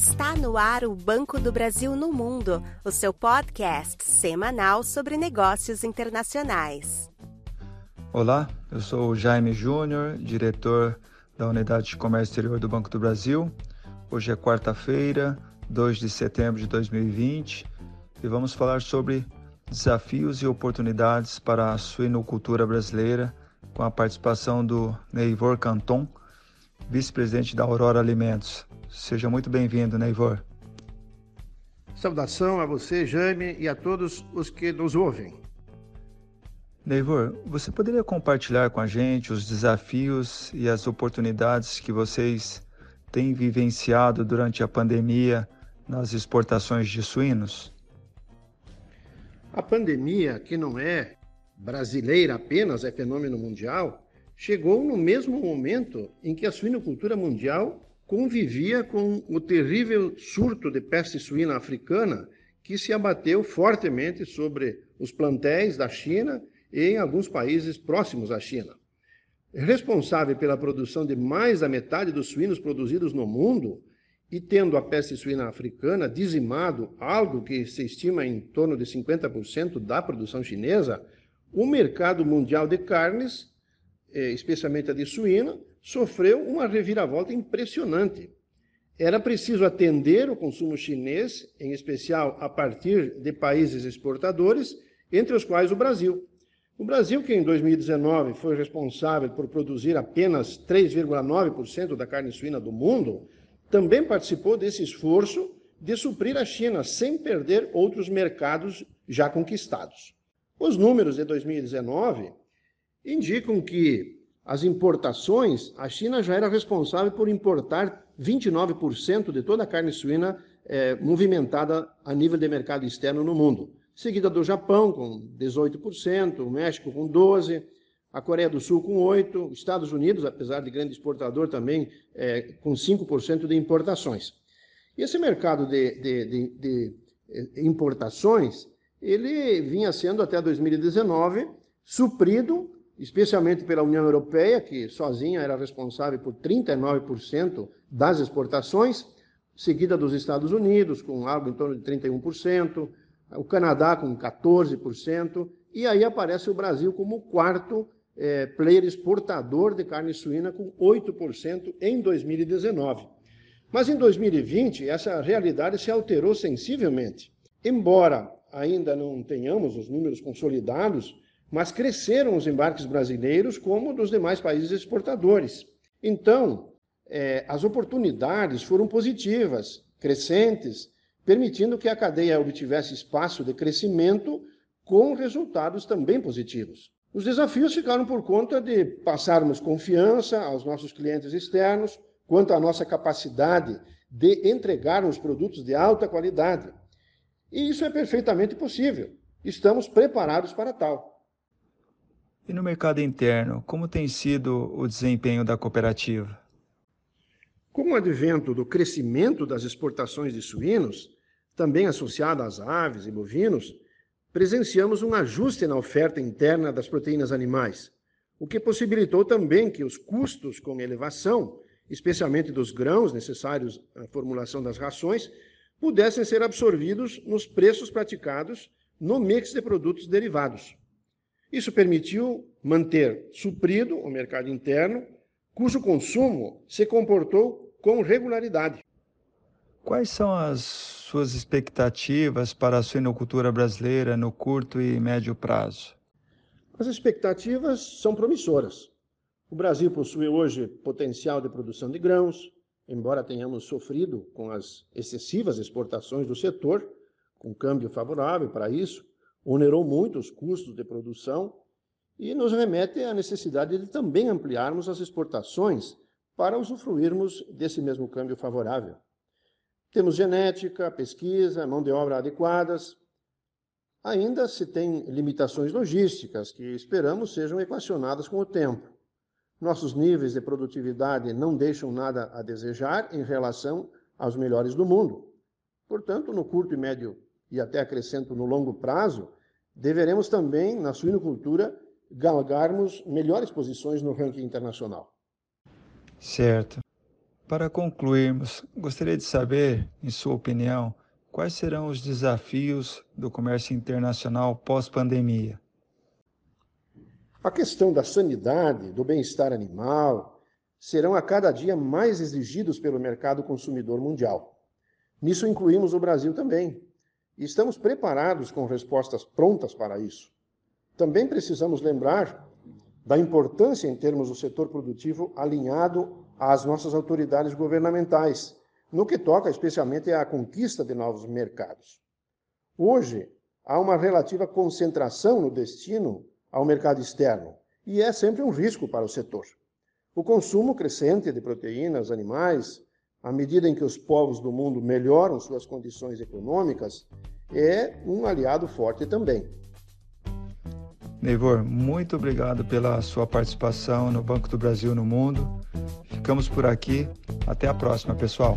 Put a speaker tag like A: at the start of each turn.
A: Está no ar o Banco do Brasil no Mundo, o seu podcast semanal sobre negócios internacionais.
B: Olá, eu sou o Jaime Júnior, diretor da Unidade de Comércio Exterior do Banco do Brasil. Hoje é quarta-feira, 2 de setembro de 2020, e vamos falar sobre desafios e oportunidades para a suinocultura brasileira com a participação do Neivor Canton, vice-presidente da Aurora Alimentos. Seja muito bem-vindo, Neivor.
C: Saudação a você, Jaime, e a todos os que nos ouvem.
B: Neivor, você poderia compartilhar com a gente os desafios e as oportunidades que vocês têm vivenciado durante a pandemia nas exportações de suínos?
C: A pandemia, que não é brasileira apenas, é fenômeno mundial, chegou no mesmo momento em que a suinocultura mundial convivia com o terrível surto de peste suína africana que se abateu fortemente sobre os plantéis da China e em alguns países próximos à China. Responsável pela produção de mais da metade dos suínos produzidos no mundo, e tendo a peste suína africana dizimado algo que se estima em torno de 50% da produção chinesa, o mercado mundial de carnes especialmente a de suína, sofreu uma reviravolta impressionante. Era preciso atender o consumo chinês, em especial a partir de países exportadores, entre os quais o Brasil. O Brasil, que em 2019 foi responsável por produzir apenas 3,9% da carne suína do mundo, também participou desse esforço de suprir a China sem perder outros mercados já conquistados. Os números de 2019 indicam que as importações, a China já era responsável por importar 29% de toda a carne suína é, movimentada a nível de mercado externo no mundo. Seguida do Japão, com 18%, o México com 12%, a Coreia do Sul com 8%, Estados Unidos, apesar de grande exportador, também é, com 5% de importações. E esse mercado de, de, de, de importações, ele vinha sendo até 2019 suprido especialmente pela União Europeia, que sozinha era responsável por 39% das exportações, seguida dos Estados Unidos, com algo em torno de 31%, o Canadá com 14%, e aí aparece o Brasil como o quarto é, player exportador de carne suína, com 8% em 2019. Mas em 2020, essa realidade se alterou sensivelmente. Embora ainda não tenhamos os números consolidados, mas cresceram os embarques brasileiros como dos demais países exportadores. Então, é, as oportunidades foram positivas, crescentes, permitindo que a cadeia obtivesse espaço de crescimento com resultados também positivos. Os desafios ficaram por conta de passarmos confiança aos nossos clientes externos quanto à nossa capacidade de entregarmos produtos de alta qualidade. E isso é perfeitamente possível. Estamos preparados para tal.
B: E no mercado interno, como tem sido o desempenho da cooperativa?
C: Com o advento do crescimento das exportações de suínos, também associado às aves e bovinos, presenciamos um ajuste na oferta interna das proteínas animais, o que possibilitou também que os custos com elevação, especialmente dos grãos necessários à formulação das rações, pudessem ser absorvidos nos preços praticados no mix de produtos derivados. Isso permitiu manter suprido o mercado interno, cujo consumo se comportou com regularidade.
B: Quais são as suas expectativas para a suinocultura brasileira no curto e médio prazo?
C: As expectativas são promissoras. O Brasil possui hoje potencial de produção de grãos, embora tenhamos sofrido com as excessivas exportações do setor, com câmbio favorável para isso, onerou muito os custos de produção e nos remete à necessidade de também ampliarmos as exportações para usufruirmos desse mesmo câmbio favorável. Temos genética, pesquisa, mão de obra adequadas. Ainda se tem limitações logísticas que esperamos sejam equacionadas com o tempo. Nossos níveis de produtividade não deixam nada a desejar em relação aos melhores do mundo. Portanto, no curto e médio e até acrescento no longo prazo, deveremos também, na suinocultura, galgarmos melhores posições no ranking internacional.
B: Certo. Para concluirmos, gostaria de saber, em sua opinião, quais serão os desafios do comércio internacional pós-pandemia?
C: A questão da sanidade, do bem-estar animal, serão a cada dia mais exigidos pelo mercado consumidor mundial. Nisso incluímos o Brasil também. E estamos preparados com respostas prontas para isso. Também precisamos lembrar da importância em termos do setor produtivo alinhado às nossas autoridades governamentais, no que toca especialmente à conquista de novos mercados. Hoje, há uma relativa concentração no destino ao mercado externo, e é sempre um risco para o setor. O consumo crescente de proteínas animais, à medida em que os povos do mundo melhoram suas condições econômicas, é um aliado forte também.
B: Neivor, muito obrigado pela sua participação no Banco do Brasil no Mundo. Ficamos por aqui. Até a próxima, pessoal.